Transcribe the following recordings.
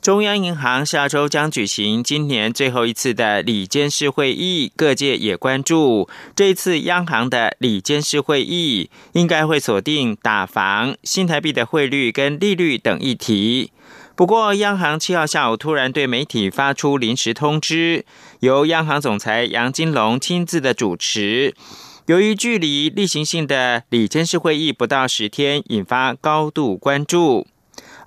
中央银行下周将举行今年最后一次的里监事会议，各界也关注这次央行的里监事会议应该会锁定打房、新台币的汇率跟利率等议题。不过，央行七号下午突然对媒体发出临时通知，由央行总裁杨金龙亲自的主持。由于距离例行性的里监事会议不到十天，引发高度关注。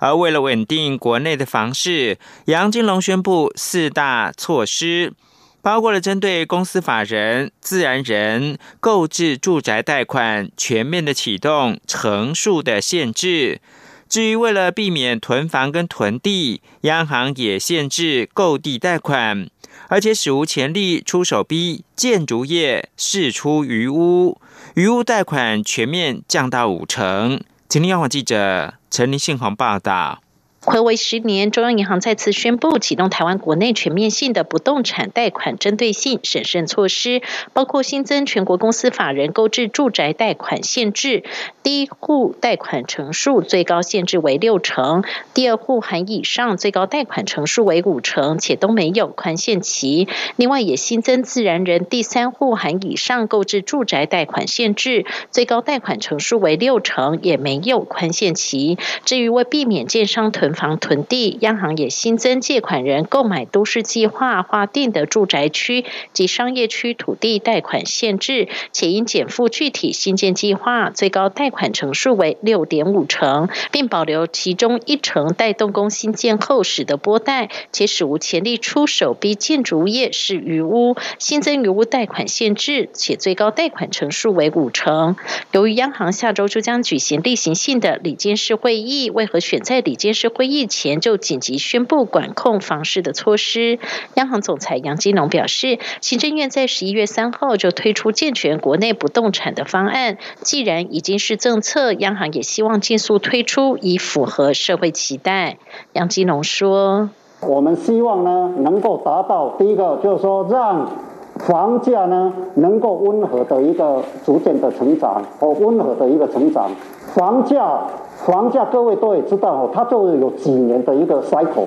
而为了稳定国内的房市，杨金龙宣布四大措施，包括了针对公司法人、自然人购置住宅贷款全面的启动成数的限制。至于为了避免囤房跟囤地，央行也限制购地贷款，而且史无前例出手逼建筑业释出余屋，余屋贷款全面降到五成。今天央广记者。陈林信报报道。回为十年，中央银行再次宣布启动台湾国内全面性的不动产贷款针对性审慎措施，包括新增全国公司法人购置住宅贷款限制，第一户贷款成数最高限制为六成，第二户含以上最高贷款成数为五成，且都没有宽限期。另外也新增自然人第三户含以上购置住宅贷款限制，最高贷款成数为六成，也没有宽限期。至于为避免建商囤房囤地，央行也新增借款人购买都市计划划定的住宅区及商业区土地贷款限制，且应减负具体新建计划，最高贷款成数为六点五成，并保留其中一成带动工新建后使得拨贷，且史无前例出手逼建筑业是余屋，新增余屋贷款限制，且最高贷款成数为五成。由于央行下周就将举行例行性的里监事会议，为何选在里监事会？议前就紧急宣布管控房市的措施。央行总裁杨金龙表示，行政院在十一月三号就推出健全国内不动产的方案。既然已经是政策，央行也希望尽速推出，以符合社会期待。杨金龙说：“我们希望呢，能够达到第一个，就是说让房价呢能够温和的一个逐渐的成长，和温和的一个成长，房价。”房价各位都也知道哦，它就有几年的一个 cycle，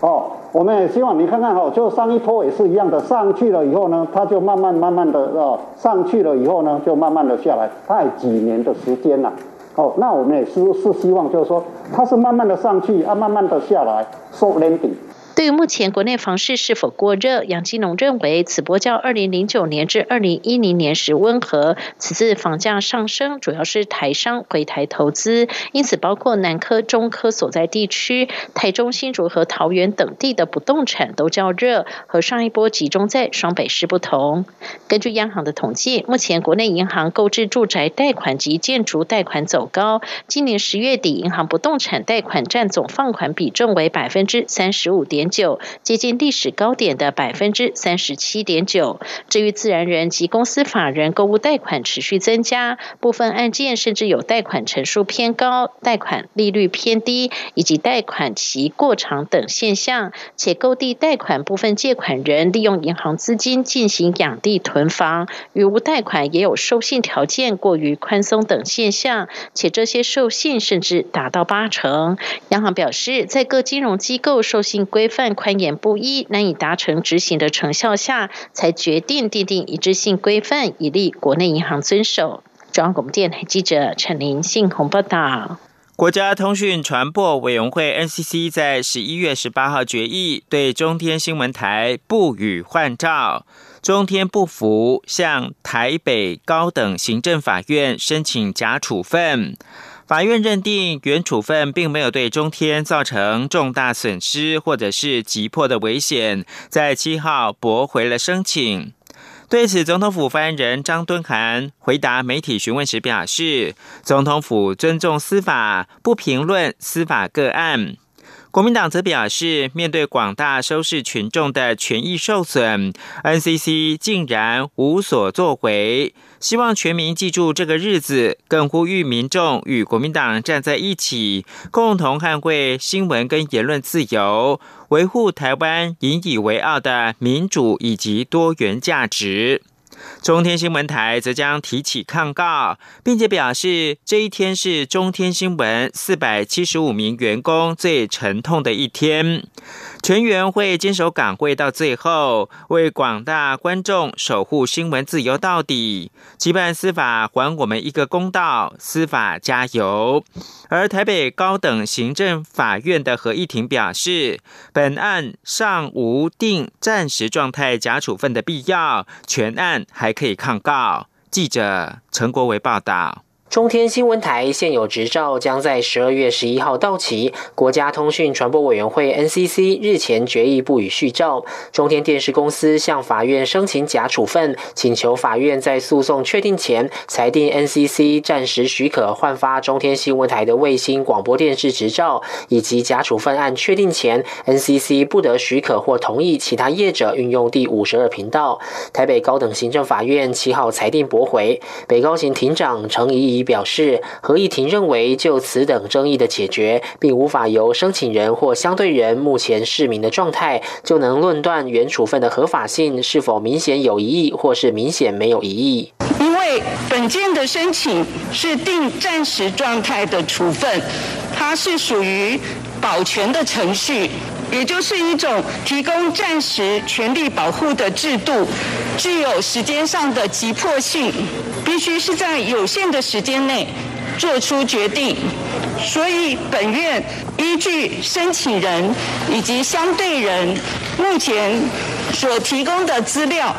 哦，我们也希望你看看哈，就上一波也是一样的，上去了以后呢，它就慢慢慢慢的哦，上去了以后呢，就慢慢的下来，它有几年的时间了，哦，那我们也是是希望就是说，它是慢慢的上去啊，慢慢的下来，soft landing。对于目前国内房市是否过热，杨金龙认为此波较二零零九年至二零一零年时温和。此次房价上升主要是台商回台投资，因此包括南科、中科所在地区、台中、新竹和桃园等地的不动产都较热，和上一波集中在双北市不同。根据央行的统计，目前国内银行购置住宅贷款及建筑贷款走高，今年十月底银行不动产贷款占总放款比重为百分之三十五点。九接近历史高点的百分之三十七点九。至于自然人及公司法人购物贷款持续增加，部分案件甚至有贷款成数偏高、贷款利率偏低以及贷款期过长等现象。且购地贷款部分借款人利用银行资金进行养地囤房，与无贷款也有授信条件过于宽松等现象。且这些授信甚至达到八成。央行表示，在各金融机构授信规。范宽严不一，难以达成执行的成效下，才决定订定一致性规范，以利国内银行遵守。中央广播电台记者陈林信鸿报道。国家通讯传播委员会 NCC 在十一月十八号决议，对中天新闻台不予换照，中天不服，向台北高等行政法院申请假处分。法院认定原处分并没有对中天造成重大损失或者是急迫的危险，在七号驳回了申请。对此，总统府发言人张敦涵回答媒体询问时表示，总统府尊重司法，不评论司法个案。国民党则表示，面对广大收视群众的权益受损，NCC 竟然无所作为。希望全民记住这个日子，更呼吁民众与国民党站在一起，共同捍卫新闻跟言论自由，维护台湾引以为傲的民主以及多元价值。中天新闻台则将提起抗告，并且表示这一天是中天新闻四百七十五名员工最沉痛的一天。全员会坚守岗位到最后，为广大观众守护新闻自由到底，期盼司法还我们一个公道，司法加油。而台北高等行政法院的合议庭表示，本案尚无定暂时状态假处分的必要，全案还可以抗告。记者陈国维报道。中天新闻台现有执照将在十二月十一号到期。国家通讯传播委员会 NCC 日前决议不予续照。中天电视公司向法院申请假处分，请求法院在诉讼确定前裁定 NCC 暂时许可换发中天新闻台的卫星广播电视执照，以及假处分案确定前 NCC 不得许可或同意其他业者运用第五十二频道。台北高等行政法院七号裁定驳回。北高行庭长程怡仪。表示，合议庭认为，就此等争议的解决，并无法由申请人或相对人目前市民的状态，就能论断原处分的合法性是否明显有疑义，或是明显没有疑义。因为本件的申请是定暂时状态的处分，它是属于保全的程序，也就是一种提供暂时权利保护的制度，具有时间上的急迫性。必须是在有限的时间内做出决定，所以本院依据申请人以及相对人目前所提供的资料，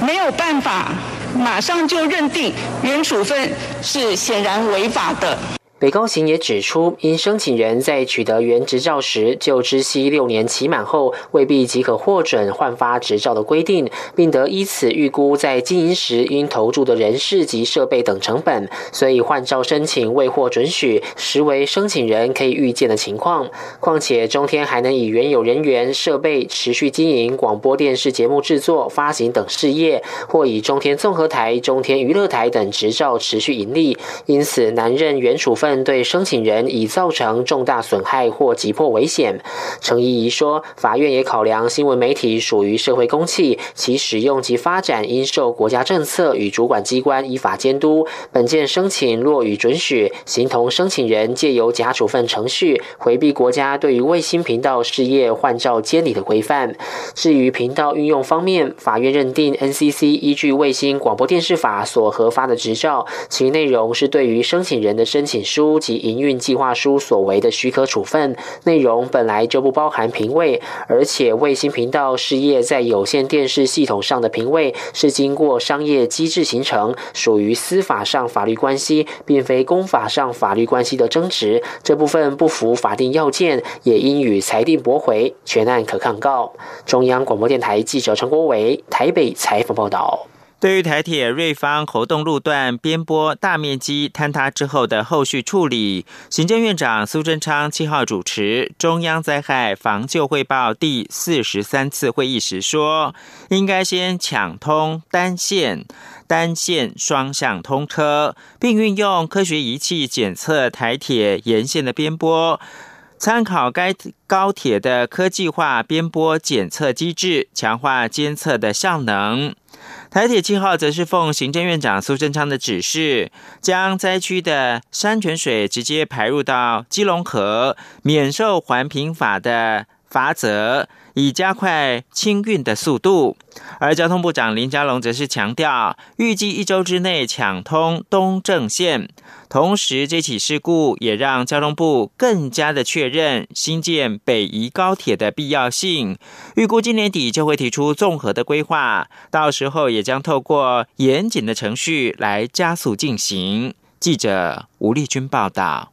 没有办法马上就认定原处分是显然违法的。北高行也指出，因申请人在取得原执照时就知悉六年期满后未必即可获准换发执照的规定，并得依此预估在经营时应投注的人事及设备等成本，所以换照申请未获准许，实为申请人可以预见的情况。况且中天还能以原有人员、设备持续经营广播电视节目制作、发行等事业，或以中天综合台、中天娱乐台等执照持续盈利，因此难认原处分。对申请人已造成重大损害或急迫危险，程依怡说，法院也考量新闻媒体属于社会公器，其使用及发展应受国家政策与主管机关依法监督。本件申请若予准许，形同申请人借由假处分程序回避国家对于卫星频道事业换照监理的规范。至于频道运用方面，法院认定 NCC 依据卫星广播电视法所核发的执照，其内容是对于申请人的申请书。书及营运计划书所为的许可处分内容本来就不包含评位，而且卫星频道事业在有线电视系统上的评位是经过商业机制形成，属于司法上法律关系，并非公法上法律关系的争执，这部分不符法定要件，也应予裁定驳回，全案可抗告。中央广播电台记者陈国伟台北采访报道。对于台铁瑞芳活动路段边坡大面积坍塌之后的后续处理，行政院长苏贞昌七号主持中央灾害防救汇报第四十三次会议时说，应该先抢通单线、单线双向通车，并运用科学仪器检测台铁沿线的边坡，参考该高铁的科技化边坡检测机制，强化监测的效能。台铁七号则是奉行政院长苏贞昌的指示，将灾区的山泉水直接排入到基隆河，免受环评法的罚则。以加快清运的速度，而交通部长林佳龙则是强调，预计一周之内抢通东正线。同时，这起事故也让交通部更加的确认新建北宜高铁的必要性。预估今年底就会提出综合的规划，到时候也将透过严谨的程序来加速进行。记者吴丽君报道。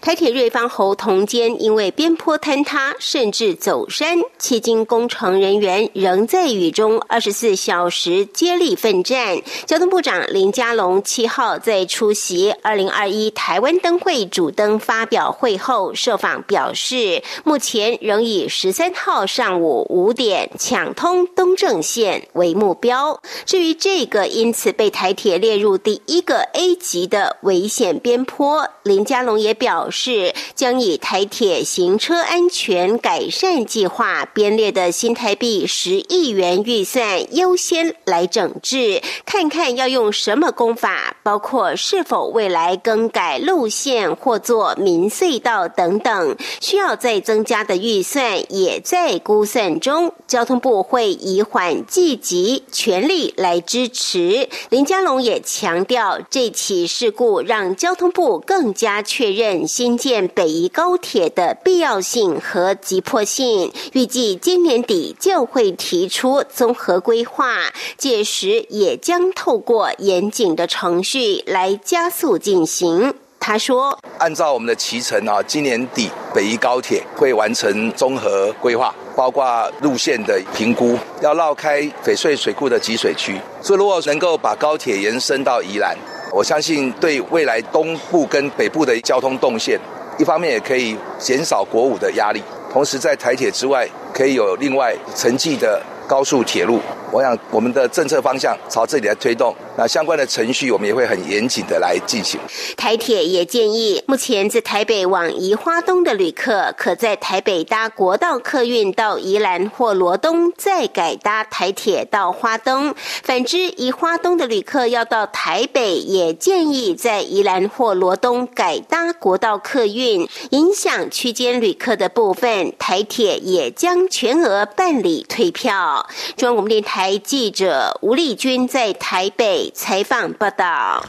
台铁瑞芳侯同间因为边坡坍塌，甚至走山，迄今工程人员仍在雨中二十四小时接力奋战。交通部长林佳龙七号在出席二零二一台湾灯会主灯发表会后受访表示，目前仍以十三号上午五点抢通东正线为目标。至于这个因此被台铁列入第一个 A 级的危险边坡，林佳龙也。表示将以台铁行车安全改善计划编列的新台币十亿元预算优先来整治，看看要用什么工法，包括是否未来更改路线或做民隧道等等，需要再增加的预算也在估算中。交通部会以缓计急，全力来支持。林佳龙也强调，这起事故让交通部更加确认。新建北宜高铁的必要性和急迫性，预计今年底就会提出综合规划，届时也将透过严谨的程序来加速进行。他说：“按照我们的骑程啊，今年底北宜高铁会完成综合规划，包括路线的评估，要绕开翡翠水库的集水区，所以如果能够把高铁延伸到宜兰。”我相信对未来东部跟北部的交通动线，一方面也可以减少国五的压力，同时在台铁之外，可以有另外城际的高速铁路。我想我们的政策方向朝这里来推动。那相关的程序，我们也会很严谨的来进行。台铁也建议，目前在台北往宜花东的旅客，可在台北搭国道客运到宜兰或罗东，再改搭台铁到花东。反之，宜花东的旅客要到台北，也建议在宜兰或罗东改搭国道客运。影响区间旅客的部分，台铁也将全额办理退票。中央广播电台记者吴丽君在台北。采访报道：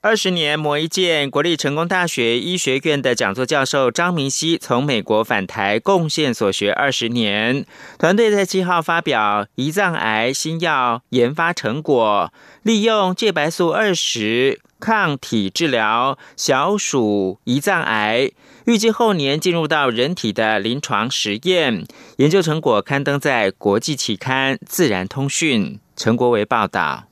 二十年磨一剑，国立成功大学医学院的讲座教授张明熙从美国返台，贡献所学二十年。团队在七号发表胰脏癌新药研发成果，利用介白素二十抗体治疗小鼠胰脏癌，预计后年进入到人体的临床实验。研究成果刊登在国际期刊《自然通讯》。陈国维报道。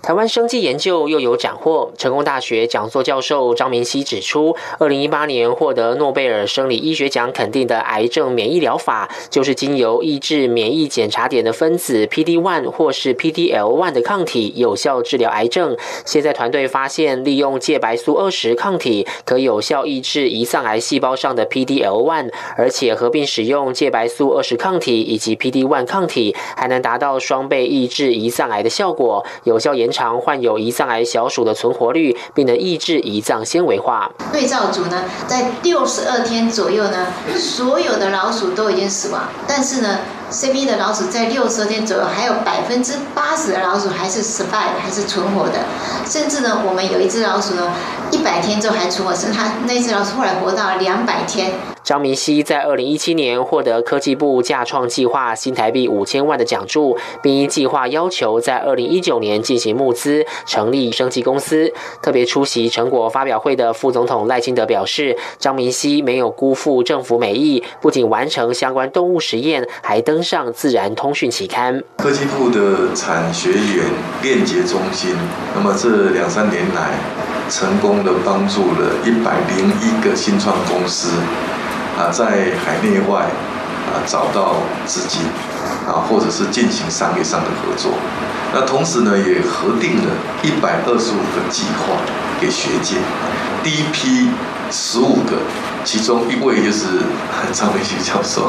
台湾生技研究又有斩获。成功大学讲座教授张明熙指出，二零一八年获得诺贝尔生理医学奖肯定的癌症免疫疗法，就是经由抑制免疫检查点的分子 PD-1 或是 PDL-1 的抗体，有效治疗癌症。现在团队发现，利用介白素二十抗体，可有效抑制胰脏癌细胞上的 PDL-1，而且合并使用介白素二十抗体以及 PD-1 抗体，还能达到双倍抑制胰脏癌的效果，有效延。延长患有胰脏癌小鼠的存活率，并能抑制胰脏纤维化。对照组呢，在六十二天左右呢，所有的老鼠都已经死亡，但是呢，CB 的老鼠在六十天左右，还有百分之八十的老鼠还是 survive，还是存活的。甚至呢，我们有一只老鼠呢，一百天之后还存活，是它那只老鼠后来活到两百天。张明熙在二零一七年获得科技部架创计划新台币五千万的奖助，并因计划要求在二零一九年进行募资成立生技公司。特别出席成果发表会的副总统赖清德表示，张明熙没有辜负政府美意，不仅完成相关动物实验，还登上《自然通讯》期刊。科技部的产学研链接中心，那么这两三年来，成功的帮助了一百零一个新创公司。啊，在海内外啊找到资金啊，或者是进行商业上的合作。那同时呢，也核定了一百二十五个计划给学界。第一批十五个，其中一位就是张维新教授。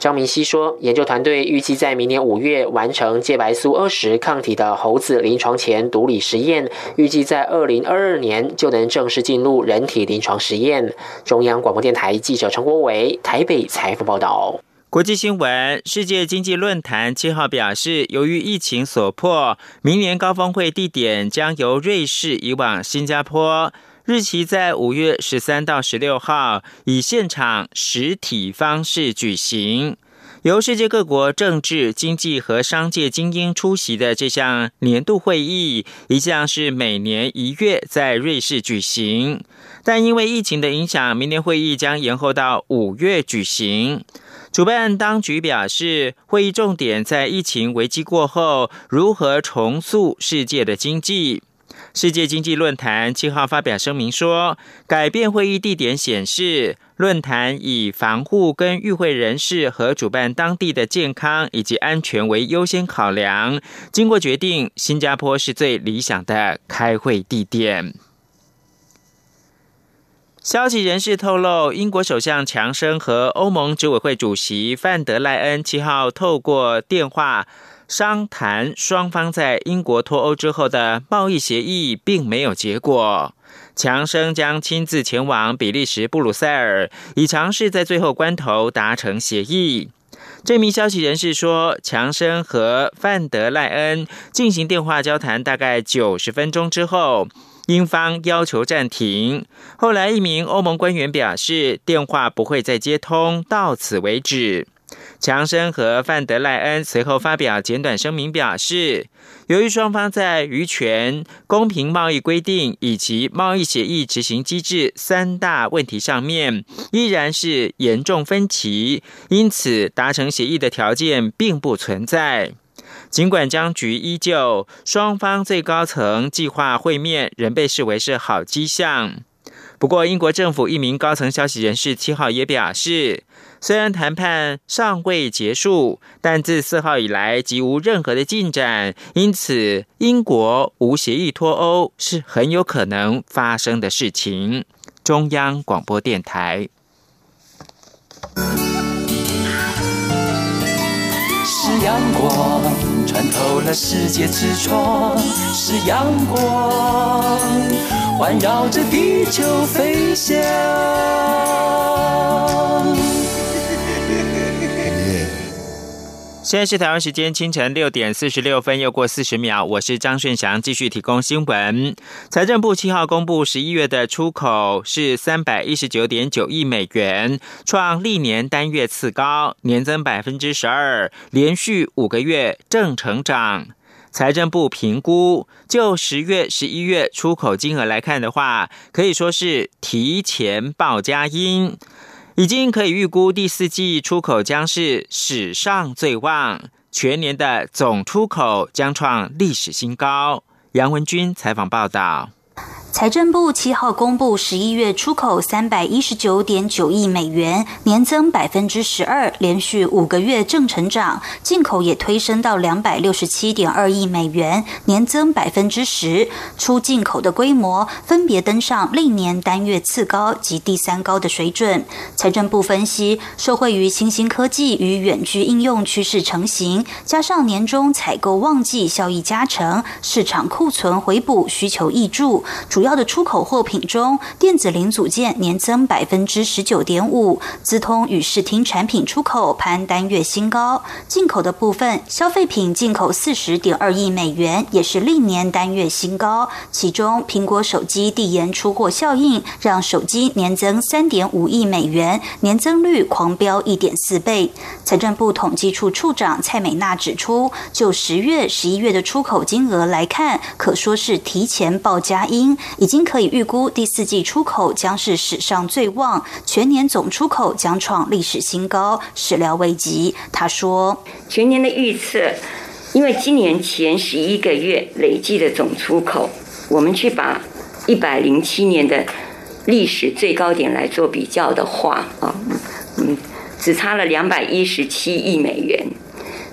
张明熙说，研究团队预计在明年五月完成介白素二十抗体的猴子临床前毒理实验，预计在二零二二年就能正式进入人体临床实验。中央广播电台记者陈国伟台北采访报道。国际新闻：世界经济论坛七号表示，由于疫情所迫，明年高峰会地点将由瑞士移往新加坡。日期在五月十三到十六号，以现场实体方式举行。由世界各国政治、经济和商界精英出席的这项年度会议，一向是每年一月在瑞士举行，但因为疫情的影响，明年会议将延后到五月举行。主办当局表示，会议重点在疫情危机过后如何重塑世界的经济。世界经济论坛七号发表声明说，改变会议地点显示，论坛以防护跟与会人士和主办当地的健康以及安全为优先考量。经过决定，新加坡是最理想的开会地点。消息人士透露，英国首相强生和欧盟执委会主席范德赖恩七号透过电话商谈，双方在英国脱欧之后的贸易协议并没有结果。强生将亲自前往比利时布鲁塞尔，以尝试在最后关头达成协议。这名消息人士说，强生和范德赖恩进行电话交谈，大概九十分钟之后。英方要求暂停。后来，一名欧盟官员表示，电话不会再接通，到此为止。强生和范德赖恩随后发表简短声明，表示，由于双方在渔权、公平贸易规定以及贸易协议执行机制三大问题上面依然是严重分歧，因此达成协议的条件并不存在。尽管僵局依旧，双方最高层计划会面仍被视为是好迹象。不过，英国政府一名高层消息人士七号也表示，虽然谈判尚未结束，但自四号以来即无任何的进展，因此英国无协议脱欧是很有可能发生的事情。中央广播电台。是阳光。穿透了世界之窗是阳光，环绕着地球飞翔。现在是台湾时间清晨六点四十六分，又过四十秒。我是张顺祥，继续提供新闻。财政部七号公布，十一月的出口是三百一十九点九亿美元，创历年单月次高，年增百分之十二，连续五个月正成长。财政部评估，就十月、十一月出口金额来看的话，可以说是提前报佳音。已经可以预估第四季出口将是史上最旺，全年的总出口将创历史新高。杨文军采访报道。财政部七号公布，十一月出口三百一十九点九亿美元，年增百分之十二，连续五个月正成长；进口也推升到两百六十七点二亿美元，年增百分之十。出进口的规模分别登上历年单月次高及第三高的水准。财政部分析，受惠于新兴科技与远距应用趋势成型，加上年终采购旺季效益加成，市场库存回补需求益助。主要的出口货品中，电子零组件年增百分之十九点五，资通与视听产品出口攀单月新高。进口的部分，消费品进口四十点二亿美元，也是历年单月新高。其中，苹果手机递延出货效应，让手机年增三点五亿美元，年增率狂飙一点四倍。财政部统计处处长蔡美娜指出，就十月、十一月的出口金额来看，可说是提前报佳已经可以预估第四季出口将是史上最旺，全年总出口将创历史新高，始料未及。他说：“全年的预测，因为今年前十一个月累计的总出口，我们去把一百零七年的历史最高点来做比较的话，啊，嗯，只差了两百一十七亿美元，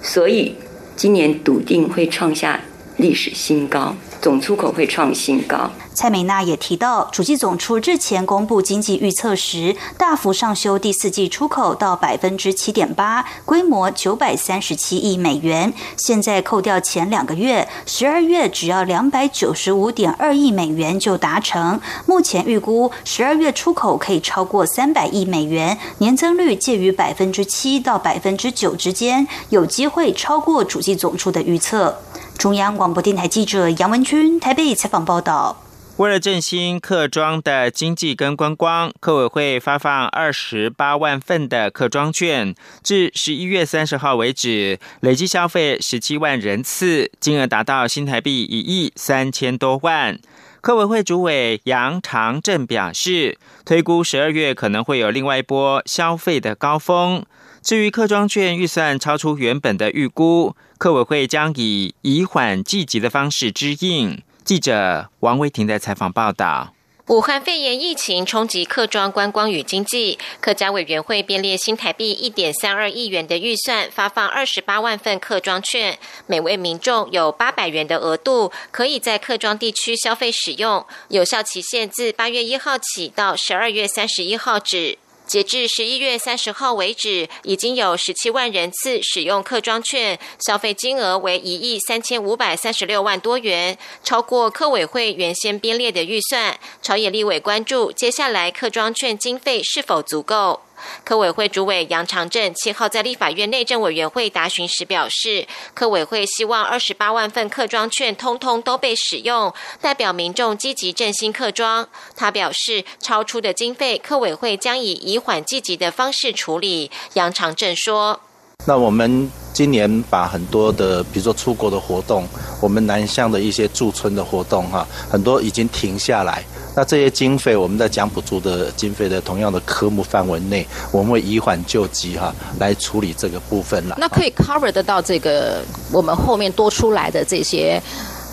所以今年笃定会创下历史新高，总出口会创新高。”蔡美娜也提到，主计总处日前公布经济预测时，大幅上修第四季出口到百分之七点八，规模九百三十七亿美元。现在扣掉前两个月，十二月只要两百九十五点二亿美元就达成。目前预估十二月出口可以超过三百亿美元，年增率介于百分之七到百分之九之间，有机会超过主计总处的预测。中央广播电台记者杨文君台北采访报道。为了振兴客庄的经济跟观光，客委会发放二十八万份的客庄券，至十一月三十号为止，累计消费十七万人次，金额达到新台币一亿三千多万。客委会主委杨长正表示，推估十二月可能会有另外一波消费的高峰。至于客庄券预算超出原本的预估，客委会将以以缓计急的方式支应。记者王维婷的采访报道：武汉肺炎疫情冲击客庄观光与经济，客家委员会编列新台币一点三二亿元的预算，发放二十八万份客庄券，每位民众有八百元的额度，可以在客庄地区消费使用，有效期限自八月一号起到十二月三十一号止。截至十一月三十号为止，已经有十七万人次使用客庄券，消费金额为一亿三千五百三十六万多元，超过客委会原先编列的预算。朝野立委关注，接下来客庄券经费是否足够？科委会主委杨长正七号在立法院内政委员会答询时表示，科委会希望二十八万份客庄券通通都被使用，代表民众积极振兴客庄。他表示，超出的经费，科委会将以以缓积极的方式处理。杨长正说。那我们今年把很多的，比如说出国的活动，我们南向的一些驻村的活动，哈，很多已经停下来。那这些经费，我们在奖补助的经费的同样的科目范围内，我们会以缓救急，哈，来处理这个部分了。那可以 cover 得到这个我们后面多出来的这些。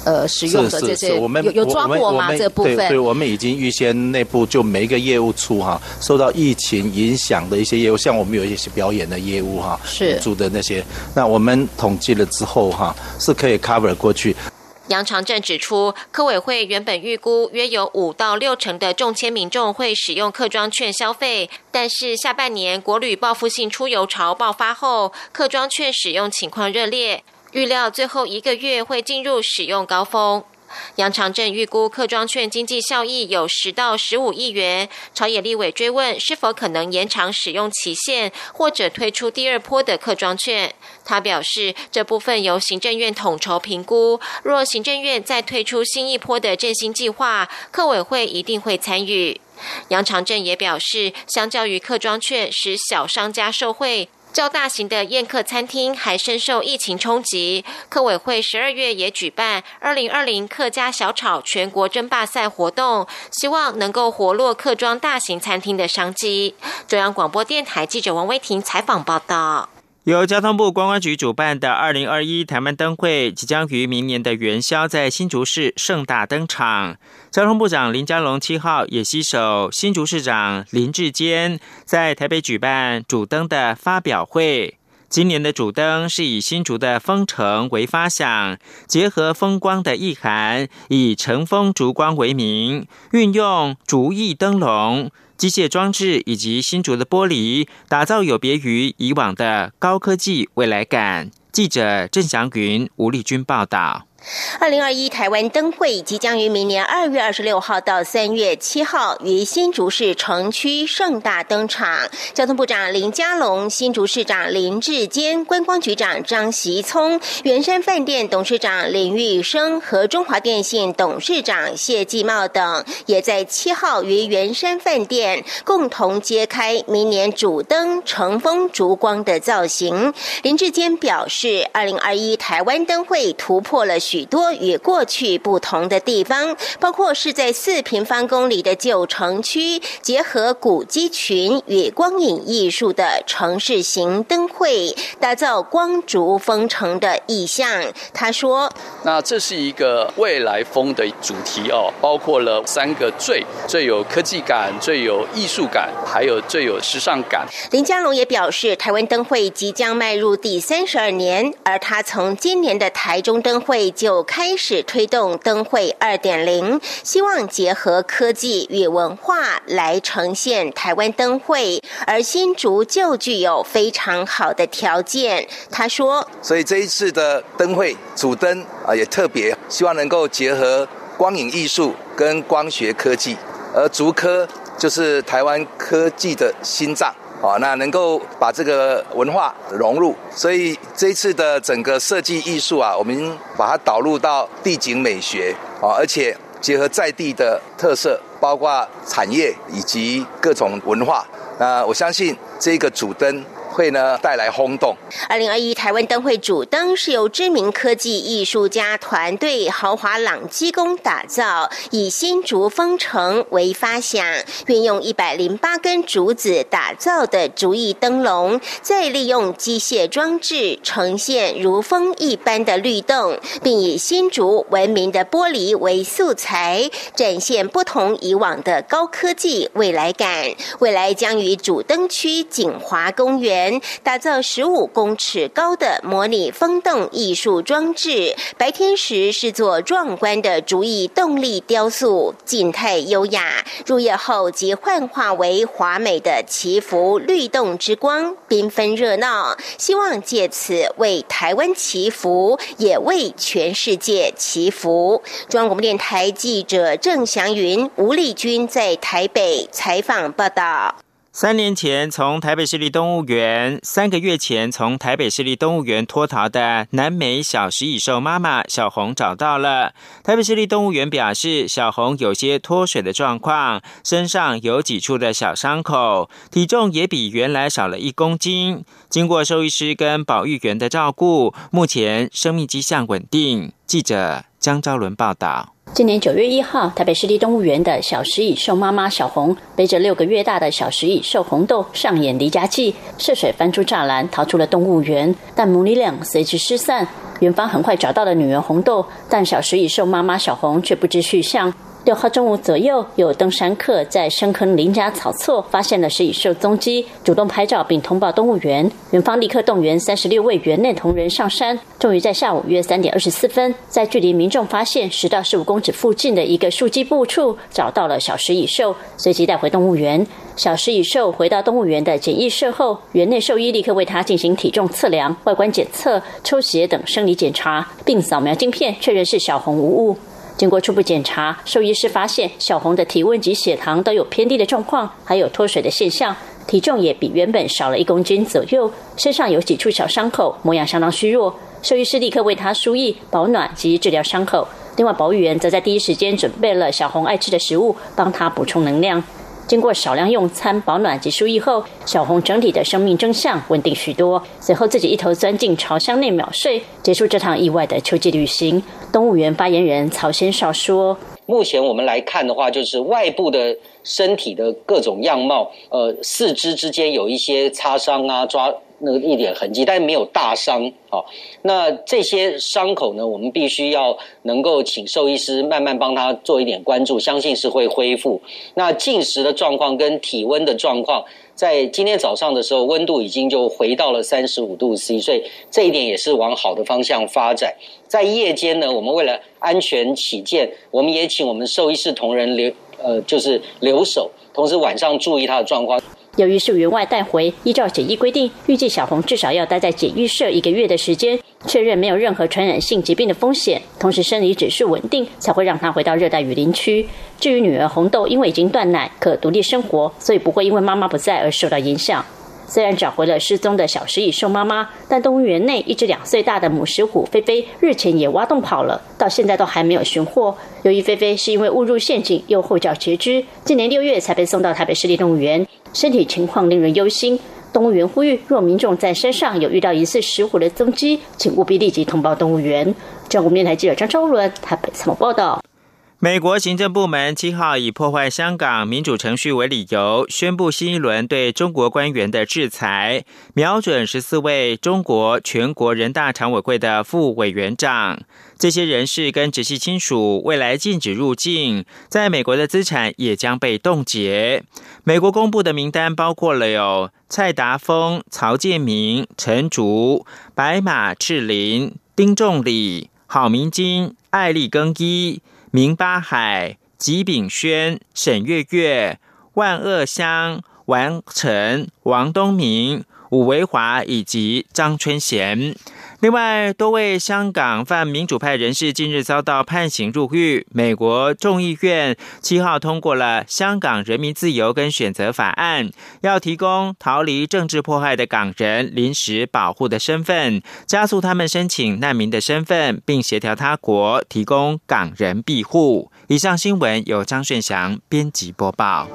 呃，使用的这些有有抓过吗？这部分对，我们已经预先内部就每一个业务处哈，受到疫情影响的一些业务，像我们有一些表演的业务哈，是住的那些，那我们统计了之后哈，是可以 cover 过去。杨长正指出，科委会原本预估约有五到六成的中签民众会使用客庄券消费，但是下半年国旅报复性出游潮爆发后，客庄券使用情况热烈。预料最后一个月会进入使用高峰。杨长镇预估客庄券经济效益有十到十五亿元。朝野立委追问是否可能延长使用期限，或者推出第二波的客庄券。他表示，这部分由行政院统筹评估。若行政院再推出新一波的振兴计划，客委会一定会参与。杨长镇也表示，相较于客庄券，使小商家受惠。较大型的宴客餐厅还深受疫情冲击，客委会十二月也举办二零二零客家小炒全国争霸赛活动，希望能够活络客庄大型餐厅的商机。中央广播电台记者王威婷采访报道。由交通部观光局主办的二零二一台湾灯会，即将于明年的元宵在新竹市盛大登场。交通部长林佳龙七号也携手新竹市长林志坚，在台北举办主灯的发表会。今年的主灯是以新竹的风城为发想，结合风光的意涵，以乘风烛光为名，运用竹艺灯笼。机械装置以及新竹的玻璃，打造有别于以往的高科技未来感。记者郑祥云、吴丽君报道。二零二一台湾灯会即将于明年二月二十六号到三月七号于新竹市城区盛大登场。交通部长林佳龙、新竹市长林志坚、观光局长张习聪、圆山饭店董事长林玉生和中华电信董事长谢继茂等，也在七号于圆山饭店共同揭开明年主灯乘风烛光的造型。林志坚表示，二零二一台湾灯会突破了。许多与过去不同的地方，包括是在四平方公里的旧城区，结合古迹群与光影艺术的城市型灯会，打造光烛封城的意象。他说：“那这是一个未来风的主题哦，包括了三个最最有科技感、最有艺术感，还有最有时尚感。”林佳龙也表示，台湾灯会即将迈入第三十二年，而他从今年的台中灯会。就开始推动灯会二点零，希望结合科技与文化来呈现台湾灯会，而新竹就具有非常好的条件。他说：“所以这一次的灯会主灯啊，也特别希望能够结合光影艺术跟光学科技，而竹科就是台湾科技的心脏。”啊，那能够把这个文化融入，所以这一次的整个设计艺术啊，我们把它导入到地景美学，啊，而且结合在地的特色，包括产业以及各种文化。那我相信这个主灯。会呢带来轰动。二零二一台湾灯会主灯是由知名科技艺术家团队豪华朗基工打造，以新竹风城为发想，运用一百零八根竹子打造的竹艺灯笼，再利用机械装置呈现如风一般的律动，并以新竹闻名的玻璃为素材，展现不同以往的高科技未来感。未来将于主灯区景华公园。打造十五公尺高的模拟风洞艺术装置，白天时是做壮观的竹艺动力雕塑，静态优雅；入夜后即幻化为华美的祈福律动之光，缤纷热闹。希望借此为台湾祈福，也为全世界祈福。中央广播电台记者郑祥云、吴丽君在台北采访报道。三年前从台北市立动物园，三个月前从台北市立动物园脱逃的南美小食蚁兽妈妈小红找到了。台北市立动物园表示，小红有些脱水的状况，身上有几处的小伤口，体重也比原来少了一公斤。经过兽医师跟保育员的照顾，目前生命迹象稳定。记者江昭伦报道。今年九月一号，台北市立动物园的小食蚁兽妈妈小红背着六个月大的小食蚁兽红豆上演离家记，涉水翻出栅栏逃出了动物园，但母女俩随之失散。园方很快找到了女儿红豆，但小食蚁兽妈妈小红却不知去向。六号中午左右，有登山客在深坑林家草厝发现了食蚁兽踪迹，主动拍照并通报动物园。园方立刻动员三十六位园内同仁上山，终于在下午约三点二十四分，在距离民众发现十到十五公尺附近的一个树基部处找到了小食蚁兽，随即带回动物园。小食蚁兽回到动物园的检疫室后，园内兽医立刻为它进行体重测量、外观检测、抽血等生理检查，并扫描镜片确认是小红无误。经过初步检查，兽医师发现小红的体温及血糖都有偏低的状况，还有脱水的现象，体重也比原本少了一公斤左右，身上有几处小伤口，模样相当虚弱。兽医师立刻为他输液、保暖及治疗伤口。另外，保育员则在第一时间准备了小红爱吃的食物，帮他补充能量。经过少量用餐、保暖及输液后，小红整体的生命征象稳定许多。随后自己一头钻进巢箱内秒睡，结束这趟意外的秋季旅行。动物园发言人曹先少说：“目前我们来看的话，就是外部的身体的各种样貌，呃，四肢之间有一些擦伤啊，抓。”那个一点痕迹，但是没有大伤啊。那这些伤口呢，我们必须要能够请兽医师慢慢帮他做一点关注，相信是会恢复。那进食的状况跟体温的状况，在今天早上的时候，温度已经就回到了三十五度 C，所以这一点也是往好的方向发展。在夜间呢，我们为了安全起见，我们也请我们兽医师同仁留呃，就是留守，同时晚上注意他的状况。由于是员外带回，依照检疫规定，预计小红至少要待在检疫室一个月的时间，确认没有任何传染性疾病的风险，同时生理指数稳定，才会让她回到热带雨林区。至于女儿红豆，因为已经断奶，可独立生活，所以不会因为妈妈不在而受到影响。虽然找回了失踪的小食蚁兽妈妈，但动物园内一只两岁大的母石虎菲菲日前也挖洞跑了，到现在都还没有寻获。由于菲菲是因为误入陷阱又后脚截肢，今年六月才被送到台北市立动物园。身体情况令人忧心，动物园呼吁，若民众在山上有遇到疑似石虎的踪迹，请务必立即通报动物园。中国电台记者张昭伦台北采访报道。美国行政部门七号以破坏香港民主程序为理由，宣布新一轮对中国官员的制裁，瞄准十四位中国全国人大常委会的副委员长。这些人士跟直系亲属未来禁止入境，在美国的资产也将被冻结。美国公布的名单包括了有蔡达峰、曹建明、陈竹、白马赤林、丁仲礼、郝明金、艾丽更衣。明八海、吉炳轩、沈月月、万恶香、王成、王东明、武维华以及张春贤。另外，多位香港泛民主派人士近日遭到判刑入狱。美国众议院七号通过了《香港人民自由跟选择法案》，要提供逃离政治迫害的港人临时保护的身份，加速他们申请难民的身份，并协调他国提供港人庇护。以上新闻由张炫翔编辑播报。